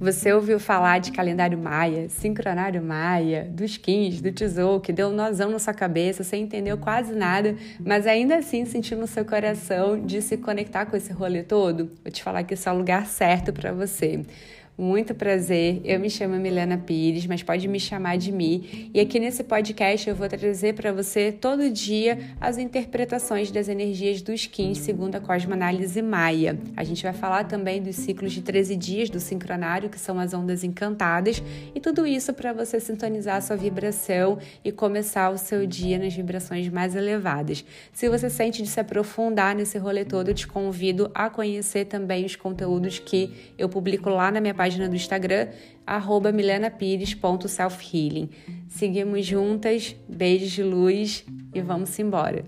Você ouviu falar de calendário maia, sincronário maia, dos Kins, do Tesouro, que deu um nozão na sua cabeça, você entendeu quase nada, mas ainda assim sentiu no seu coração de se conectar com esse rolê todo? Vou te falar que esse é o lugar certo para você. Muito prazer, eu me chamo Milena Pires, mas pode me chamar de Mi. E aqui nesse podcast eu vou trazer para você todo dia as interpretações das energias dos Kins segundo a Cosmoanálise Maia. A gente vai falar também dos ciclos de 13 dias do sincronário, que são as ondas encantadas, e tudo isso para você sintonizar a sua vibração e começar o seu dia nas vibrações mais elevadas. Se você sente de se aprofundar nesse rolê todo, eu te convido a conhecer também os conteúdos que eu publico lá na minha página página do Instagram, arroba milenapires.selfhealing. Seguimos juntas, beijos de luz e vamos embora.